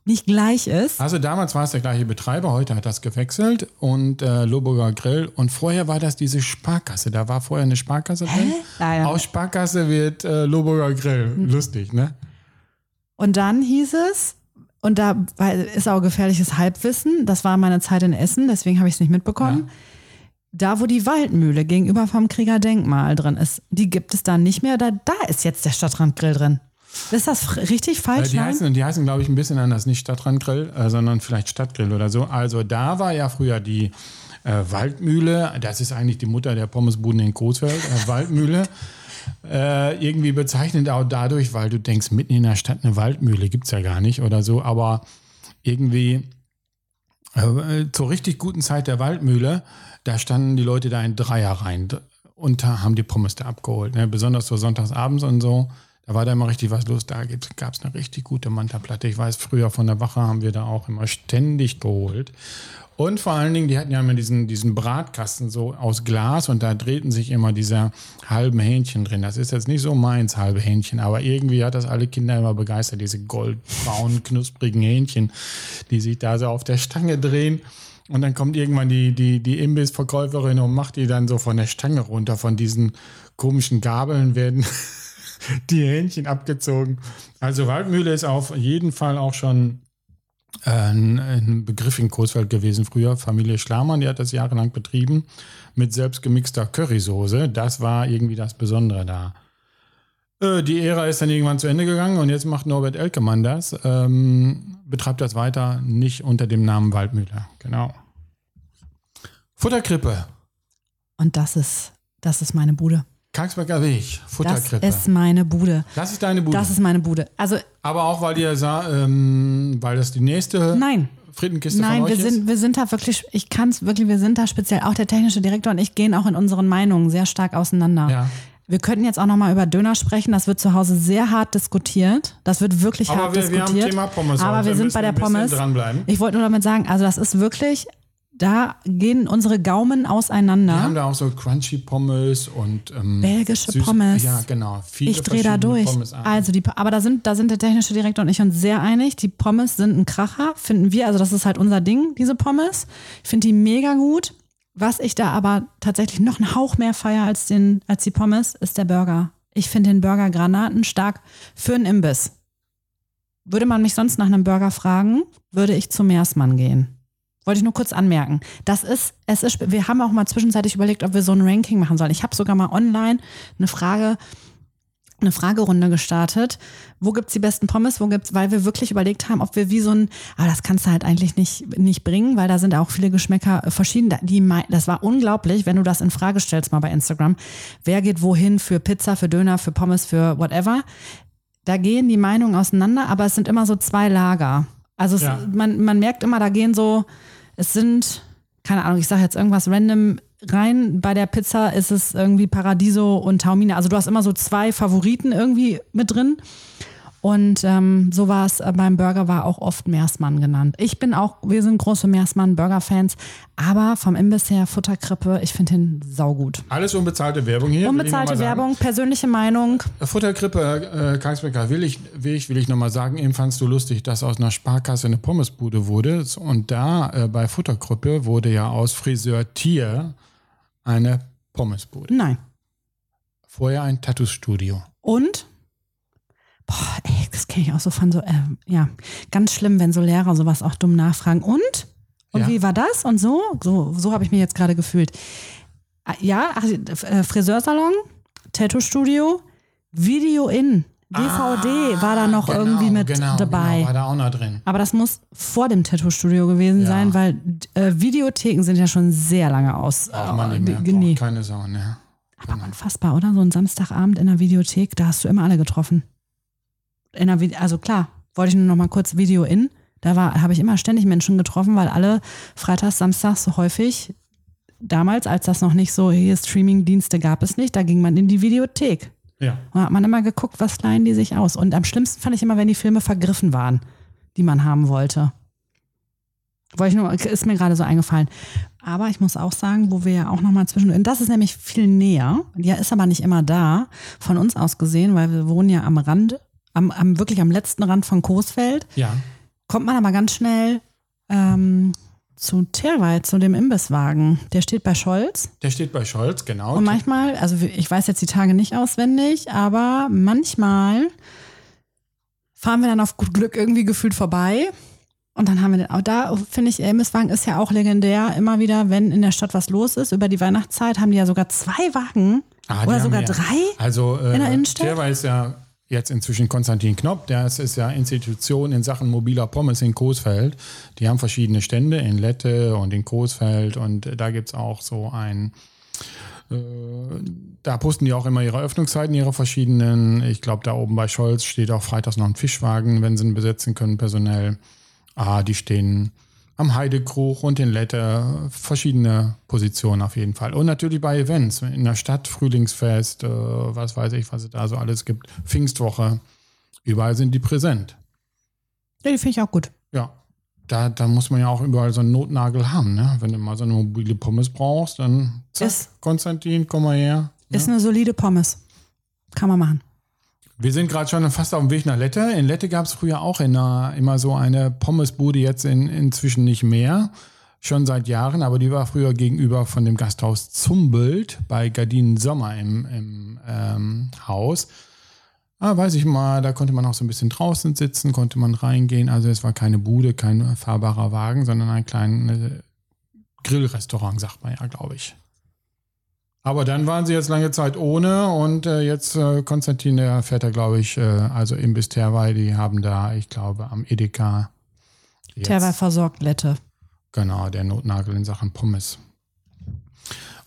nicht gleich ist. Also damals war es der gleiche Betreiber, heute hat das gewechselt und äh, Loburger Grill und vorher war das diese Sparkasse. Da war vorher eine Sparkasse drin. Ah, ja. Aus Sparkasse wird äh, Loburger Grill. Lustig, ne? Und dann hieß es, und da ist auch gefährliches Halbwissen, das war meine Zeit in Essen, deswegen habe ich es nicht mitbekommen. Da, wo die Waldmühle gegenüber vom Kriegerdenkmal drin ist, die gibt es dann nicht mehr. Da, da ist jetzt der Stadtrandgrill drin. Ist das richtig Äh, falsch? die Nein? heißen, die heißen glaube ich, ein bisschen anders. Nicht Stadtrandgrill, äh, sondern vielleicht Stadtgrill oder so. Also da war ja früher die äh, Waldmühle. Das ist eigentlich die Mutter der Pommesbuden in Coesfeld. Äh, Waldmühle. Äh, irgendwie bezeichnend auch dadurch, weil du denkst, mitten in der Stadt eine Waldmühle gibt es ja gar nicht oder so. Aber irgendwie äh, zur richtig guten Zeit der Waldmühle, da standen die Leute da in Dreier rein und haben die Pommes da abgeholt. Ne? Besonders so sonntagsabends und so. Da war da immer richtig was los. Da gab es eine richtig gute Manta-Platte. Ich weiß, früher von der Wache haben wir da auch immer ständig geholt. Und vor allen Dingen, die hatten ja immer diesen, diesen Bratkasten so aus Glas und da drehten sich immer diese halben Hähnchen drin. Das ist jetzt nicht so meins, halbe Hähnchen, aber irgendwie hat das alle Kinder immer begeistert, diese goldbraunen, knusprigen Hähnchen, die sich da so auf der Stange drehen. Und dann kommt irgendwann die, die, die Imbissverkäuferin und macht die dann so von der Stange runter. Von diesen komischen Gabeln werden die Hähnchen abgezogen. Also Waldmühle ist auf jeden Fall auch schon ein, ein Begriff in Coesfeld gewesen früher. Familie Schlamann, die hat das jahrelang betrieben mit selbstgemixter Currysoße. Das war irgendwie das Besondere da. Äh, Die Ära ist dann irgendwann zu Ende gegangen und jetzt macht Norbert Elkemann das. Ähm, betreibt das weiter, nicht unter dem Namen Waldmühle. Genau. Futterkrippe. Und das ist, das ist meine Bude. Karlsberger Weg. Das Futterkrippe. ist meine Bude. Das ist deine Bude. Das ist meine Bude. Also Aber auch, weil ihr sah, ähm, weil das die nächste nein, Frittenkiste Nein, von wir euch ist. sind, wir sind da wirklich, ich kann es wirklich, wir sind da speziell, auch der technische Direktor und ich gehen auch in unseren Meinungen sehr stark auseinander. Ja. Wir könnten jetzt auch nochmal über Döner sprechen, das wird zu Hause sehr hart diskutiert. Das wird wirklich Aber hart wir, wir haben diskutiert. Thema Pommes. Aber heute. wir sind bei der Pommes. Dranbleiben. Ich wollte nur damit sagen, also das ist wirklich, da gehen unsere Gaumen auseinander. Wir haben da auch so Crunchy Pommes und ähm, Belgische süß- Pommes. Ja, genau. Ich drehe da durch. Also die, aber da sind, da sind der technische Direktor und ich uns sehr einig. Die Pommes sind ein Kracher, finden wir. Also das ist halt unser Ding, diese Pommes. Ich finde die mega gut. Was ich da aber tatsächlich noch einen Hauch mehr feier als, den, als die Pommes, ist der Burger. Ich finde den Burger granatenstark für einen Imbiss. Würde man mich sonst nach einem Burger fragen, würde ich zu Meersmann gehen. Wollte ich nur kurz anmerken. Das ist, es ist, wir haben auch mal zwischenzeitlich überlegt, ob wir so ein Ranking machen sollen. Ich habe sogar mal online eine Frage, eine Fragerunde gestartet. Wo gibt's die besten Pommes? Wo gibt's, weil wir wirklich überlegt haben, ob wir wie so ein, aber das kannst du halt eigentlich nicht, nicht bringen, weil da sind auch viele Geschmäcker äh, verschieden. Die, das war unglaublich, wenn du das in Frage stellst mal bei Instagram. Wer geht wohin für Pizza, für Döner, für Pommes, für whatever? Da gehen die Meinungen auseinander, aber es sind immer so zwei Lager. Also es, Ja. man, man merkt immer, da gehen so, es sind, keine Ahnung, ich sage jetzt irgendwas random rein. Bei der Pizza ist es irgendwie Paradiso und Taumine. Also du hast immer so zwei Favoriten irgendwie mit drin. Und ähm, so war es äh, beim Burger, war auch oft Meersmann genannt. Ich bin auch, wir sind große Meersmann-Burger-Fans, aber vom Imbiss her Futterkrippe, ich finde ihn saugut. Alles unbezahlte Werbung hier. Unbezahlte. Werbung, persönliche Meinung. Futterkrippe äh, Karlsberger will ich, will ich, will ich nochmal sagen, eben fandst du lustig, dass aus einer Sparkasse eine Pommesbude wurde. Und da äh, bei Futterkrippe wurde ja aus Friseur Tier eine Pommesbude. Nein. Vorher ein Tattoo-Studio. Und Boah, ey, das kenne ich auch so von so, äh, ja, ganz schlimm, wenn so Lehrer sowas auch dumm nachfragen. Und? Und Ja. wie war das? Und so? So, so habe ich mich jetzt gerade gefühlt. Ah, Ja, ach, äh, Friseursalon, Tattoo-Studio, Video in, DVD war da noch Genau, irgendwie mit genau, dabei. Genau, war da auch noch drin. Aber das muss vor dem Tattoo-Studio gewesen Ja. sein, weil äh, Videotheken sind ja schon sehr lange aus. Braucht man nicht mehr. äh, nee. Keine Sau, ne? Aber unfassbar, oder? So ein Samstagabend in der Videothek, da hast du immer alle getroffen. In Vide also klar, wollte ich nur noch mal kurz Video in. Da war, habe ich immer ständig Menschen getroffen, weil alle freitags, samstags so häufig, damals, als das noch nicht so, hier Streaming-Dienste gab es nicht, da ging man in die Videothek. Ja. Da hat man immer geguckt, was leihen die sich aus. Und am schlimmsten fand ich immer, wenn die Filme vergriffen waren, die man haben wollte. Wollte ich nur, ist mir gerade so eingefallen. Aber ich muss auch sagen, wo wir ja auch nochmal zwischen, und das ist nämlich viel näher, die ist aber nicht immer da, von uns aus gesehen, weil wir wohnen ja am Rand, am, am wirklich am letzten Rand von Coesfeld, Ja. kommt man aber ganz schnell ähm, zu Terweit, zu dem Imbisswagen. Der steht bei Scholz. Der steht bei Scholz, genau. Und manchmal, also ich weiß jetzt die Tage nicht auswendig, aber manchmal fahren wir dann auf gut Glück irgendwie gefühlt vorbei. Und dann haben wir den, auch da finde ich, Elmeswagen ist ja auch legendär. Immer wieder, wenn in der Stadt was los ist, über die Weihnachtszeit haben die ja sogar zwei Wagen Ah, oder sogar wir. drei. Also äh, In der Innenstadt? der weiß ja jetzt inzwischen Konstantin Knopp, der ist, ja Institution in Sachen mobiler Pommes in Coesfeld. Die haben verschiedene Stände in Lette und in Coesfeld und da gibt es auch so ein äh, da posten die auch immer ihre Öffnungszeiten, ihre verschiedenen. Ich glaube, da oben bei Scholz steht auch freitags noch ein Fischwagen, wenn sie ihn besetzen können, personell. Ah, die stehen am Heidekrug und in Lette, verschiedene Positionen auf jeden Fall. Und natürlich bei Events, in der Stadt, Frühlingsfest, äh, was weiß ich, was es da so alles gibt, Pfingstwoche, überall sind die präsent. Ja, die finde ich auch gut. Ja, da, da muss man ja auch überall so einen Notnagel haben, ne? Wenn du mal so eine mobile Pommes brauchst, dann zack, Ist- Konstantin, komm mal her. Ist eine solide Pommes. Kann man machen. Wir sind gerade schon fast auf dem Weg nach Lette. In Lette gab es früher auch in einer, immer so eine Pommesbude, jetzt in, inzwischen nicht mehr. Schon seit Jahren, aber die war früher gegenüber von dem Gasthaus Zumbelt bei Gardinen Sommer im, im ähm, Haus. Ah, weiß ich mal, da konnte man auch so ein bisschen draußen sitzen, konnte man reingehen. Also es war keine Bude, kein fahrbarer Wagen, sondern ein kleines Grillrestaurant, sagt man ja, glaube ich. Aber dann waren sie jetzt lange Zeit ohne und äh, jetzt äh, Konstantin, der fährt da, glaube ich, äh, also Imbiss Terwei, die haben da, ich glaube, am Edeka Terwei versorgt Lette. genau, der Notnagel in Sachen Pommes.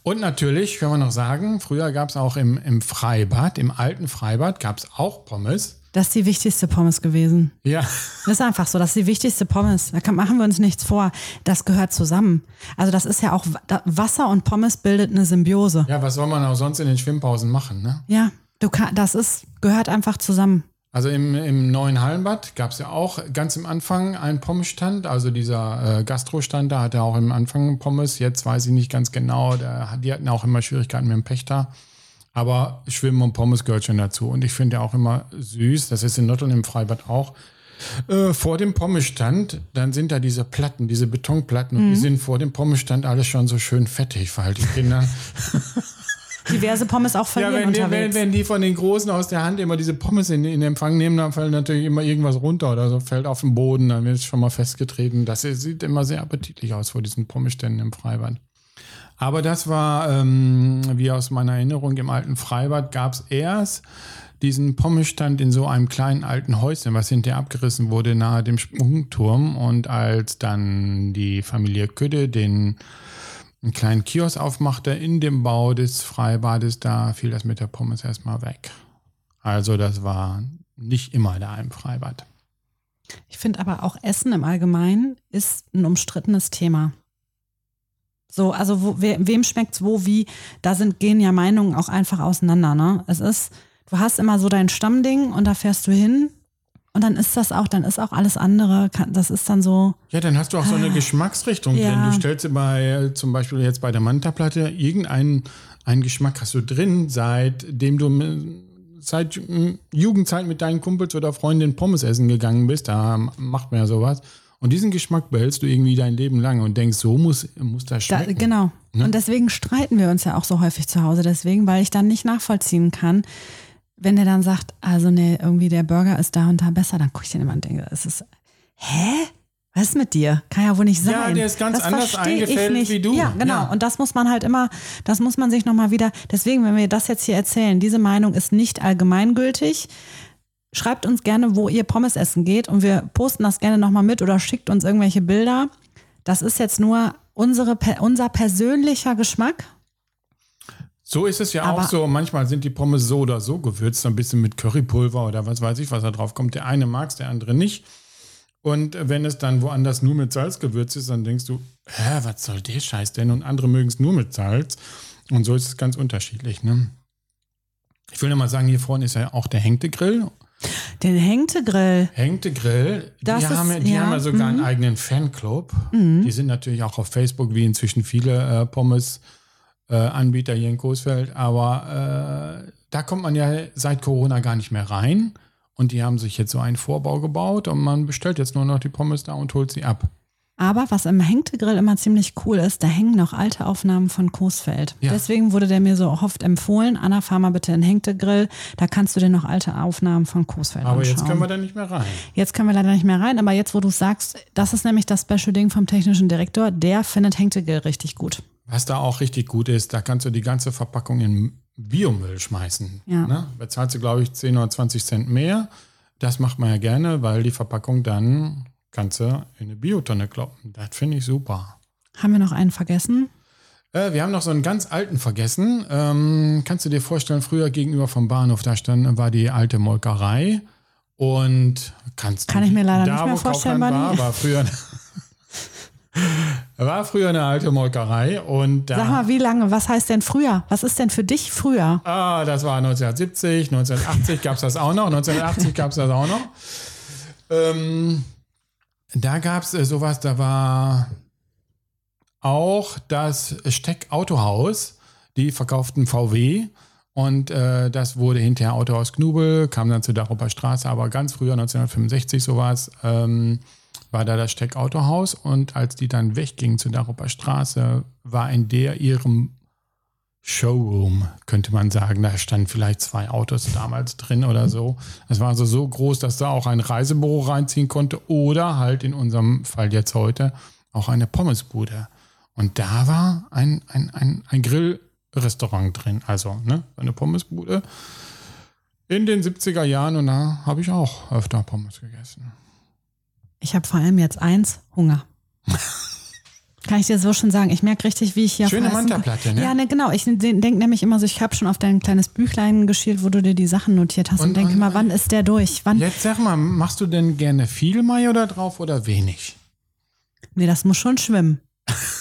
Und natürlich, können wir noch sagen, früher gab es auch im, im Freibad, im alten Freibad gab es auch Pommes. Das ist die wichtigste Pommes gewesen. Ja, Das ist einfach so, das ist die wichtigste Pommes. Da machen wir uns nichts vor. Das gehört zusammen. Also das ist ja auch, da- Wasser und Pommes bildet eine Symbiose. ja, was soll man auch sonst in den Schwimmpausen machen, ne? Ja, du kann, das ist, gehört einfach zusammen. Also im, im neuen Hallenbad gab es ja auch ganz am Anfang einen Pommesstand, also dieser äh, Gastrostand, da hatte auch im Anfang Pommes, jetzt weiß ich nicht ganz genau, der, die hatten auch immer Schwierigkeiten mit dem Pächter. Aber Schwimmen und Pommes gehört schon dazu. Und ich finde ja auch immer süß, das ist in Notteln im Freibad auch, äh, vor dem Pommesstand, dann sind da diese Platten, diese Betonplatten, und die sind vor dem Pommesstand alles schon so schön fettig, weil die Kinder Diverse Pommes auch Ja, verlieren wenn die, wenn, unterwegs. wenn die von den Großen aus der Hand immer diese Pommes in, in Empfang nehmen, dann fällt natürlich immer irgendwas runter oder so, fällt auf den Boden, dann wird es schon mal festgetreten. Das sieht immer sehr appetitlich aus vor diesen Pommesständen im Freibad. Aber das war, ähm, wie aus meiner Erinnerung, im alten Freibad gab es erst diesen Pommesstand in so einem kleinen alten Häuschen, was hinterher abgerissen wurde nahe dem Sprungturm. Und als dann die Familie Kütte den einen kleinen Kiosk aufmachte in dem Bau des Freibades, da fiel das mit der Pommes erstmal weg. Also das war nicht immer da im Freibad. Ich finde aber auch Essen im Allgemeinen ist ein umstrittenes Thema. So, also wo, we, wem schmeckt's wo, wie, da sind, gehen ja Meinungen auch einfach auseinander, ne? Es ist, du hast immer so dein Stammding und da fährst du hin und dann ist das auch, dann ist auch alles andere, kann, das ist dann so, Ja, dann hast du auch so eine Geschmacksrichtung Ja. drin. Du stellst dir bei, zum Beispiel jetzt bei der Manta-Platte, irgendeinen einen Geschmack hast du drin, seitdem du seit Jugendzeit mit deinen Kumpels oder Freundinnen Pommes essen gegangen bist. Da macht man ja sowas. Und diesen Geschmack behältst du irgendwie dein Leben lang und denkst, so muss, muss das da, schmecken. genau. Und deswegen streiten wir uns ja auch so häufig zu Hause, deswegen, weil ich dann nicht nachvollziehen kann, wenn der dann sagt, also nee, irgendwie der Burger ist da und da besser, dann gucke ich den immer und denke, es ist, hä? Was ist mit dir? Kann ja wohl nicht sein. Ja, der ist ganz das anders eingefällt nicht. wie du. Ja, genau. Ja. Und das muss man halt immer, das muss man sich nochmal wieder, deswegen, wenn wir das jetzt hier erzählen, diese Meinung ist nicht allgemeingültig. Schreibt uns gerne, wo ihr Pommes essen geht und wir posten das gerne nochmal mit oder schickt uns irgendwelche Bilder. Das ist jetzt nur unsere, unser persönlicher Geschmack. So ist es ja Aber- auch so. Manchmal sind die Pommes so oder so gewürzt, ein bisschen mit Currypulver oder was weiß ich, was da drauf kommt. Der eine mag es, der andere nicht. Und wenn es dann woanders nur mit Salz gewürzt ist, dann denkst du, hä, was soll der Scheiß denn? Und andere mögen es nur mit Salz. Und so ist es ganz unterschiedlich. Ne? Ich will noch mal sagen, hier vorne ist ja auch der Henkte Grill. Den Hängte Grill. Henkte Grill, Das die, ist- haben, ja- die ja, haben ja sogar mhm. einen eigenen Fanclub. Die sind natürlich auch auf Facebook, wie inzwischen viele äh, Pommes-Anbieter hier in Coesfeld. Aber äh, da kommt man ja seit Corona gar nicht mehr rein. Und die haben sich jetzt so einen Vorbau gebaut und man bestellt jetzt nur noch die Pommes da und holt sie ab. Aber was im Hängte Grill immer ziemlich cool ist, da hängen noch alte Aufnahmen von Coesfeld. Ja. Deswegen wurde der mir so oft empfohlen, Anna, fahr mal bitte in Hängte Grill, da kannst du dir noch alte Aufnahmen von Coesfeld Aber anschauen. jetzt können wir da nicht mehr rein. Jetzt können wir leider nicht mehr rein, aber jetzt, wo du sagst, das ist nämlich das Special-Ding vom technischen Direktor, der findet Hängte Grill richtig gut. Was da auch richtig gut ist, da kannst du die ganze Verpackung in Biomüll schmeißen. Ja. Ne? Bezahlst du, glaube ich, 10 oder 20 Cent mehr. Das macht man ja gerne, weil die Verpackung dann kannst du in eine Biotonne kloppen. Das finde ich super. Haben wir noch einen vergessen? Äh, wir haben noch so einen ganz alten vergessen. Ähm, kannst du dir vorstellen, früher gegenüber vom Bahnhof, da stand, war die alte Molkerei. Und kannst Kann du- ich mir leider da, nicht mehr vorstellen, war, war früher, war früher eine alte Molkerei. Und da, Sag mal, wie lange? Was heißt denn früher? Was ist denn für dich früher? Ah, das war 1970, 1980 gab es das auch noch, 1980 gab es das auch noch. Ähm, da gab es äh, sowas, da war auch das Steck Autohaus, die verkauften VW und äh, das wurde hinterher Autohaus Knubel, kam dann zu Daruper Straße, aber ganz früher, 1965 sowas, ähm, war da das Steck Autohaus und als die dann weggingen zu Daruper Straße, war in der ihrem Showroom, könnte man sagen. Da standen vielleicht zwei Autos damals drin oder so. Das war also so groß, dass da auch ein Reisebüro reinziehen konnte oder halt in unserem Fall jetzt heute auch eine Pommesbude. Und da war ein, ein, ein, ein Grillrestaurant drin, also ne, eine Pommesbude in den 70er Jahren und da habe ich auch öfter Pommes gegessen. Ich habe vor allem jetzt eins, Hunger. Kann ich dir so schon sagen. Ich merke richtig, wie ich hier Schöne Mantaplatte, ne? Ja, ne, genau. Ich denke nämlich immer so, ich habe schon auf dein kleines Büchlein geschielt, wo du dir die Sachen notiert hast und, Und- denke mal, wann ist der durch? Wann? Jetzt sag mal, machst du denn gerne viel Mayo da drauf oder wenig? Nee, das muss schon schwimmen.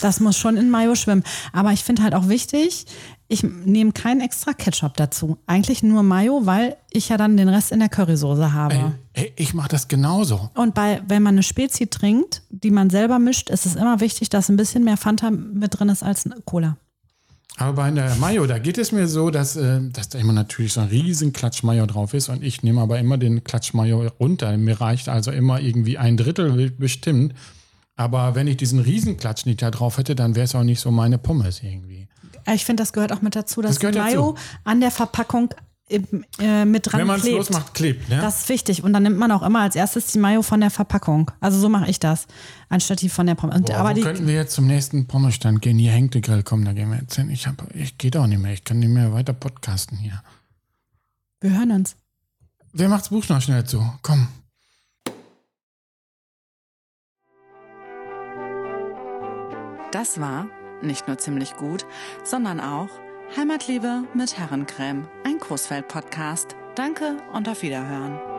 Das muss schon in Mayo schwimmen. Aber ich finde halt auch wichtig, ich nehme keinen extra Ketchup dazu. Eigentlich nur Mayo, weil ich ja dann den Rest in der Currysoße habe. Ey, ich mache das genauso. Und bei, wenn man eine Spezi trinkt, die man selber mischt, ist es immer wichtig, dass ein bisschen mehr Fanta mit drin ist als Cola. Aber bei der Mayo, da geht es mir so, dass, äh, dass da immer natürlich so ein riesen Klatsch Mayo drauf ist und ich nehme aber immer den Klatsch Mayo runter. Mir reicht also immer irgendwie ein Drittel bestimmt. Aber wenn ich diesen riesen Klatsch nicht da drauf hätte, dann wäre es auch nicht so meine Pommes irgendwie. Ja, Ich finde, das gehört auch mit dazu, dass Das Mayo dazu. an der Verpackung äh, äh, mit dran wenn man es klebt. losmacht, klebt. Ne? Das ist wichtig. Und dann nimmt man auch immer als erstes die Mayo von der Verpackung. Also so mache ich das, anstatt die von der Pommes. Boah, aber die, könnten wir jetzt zum nächsten Pommesstand gehen? Hier hängt der Grill. Komm, da gehen wir jetzt hin. Ich, hab, ich geht auch nicht mehr. Ich kann nicht mehr weiter podcasten hier. wir hören uns. Wer macht's Buch noch schnell zu? Komm. Das war nicht nur ziemlich gut, sondern auch Heimatliebe mit Herrencreme, ein Coesfeld-Podcast. Danke und auf Wiederhören.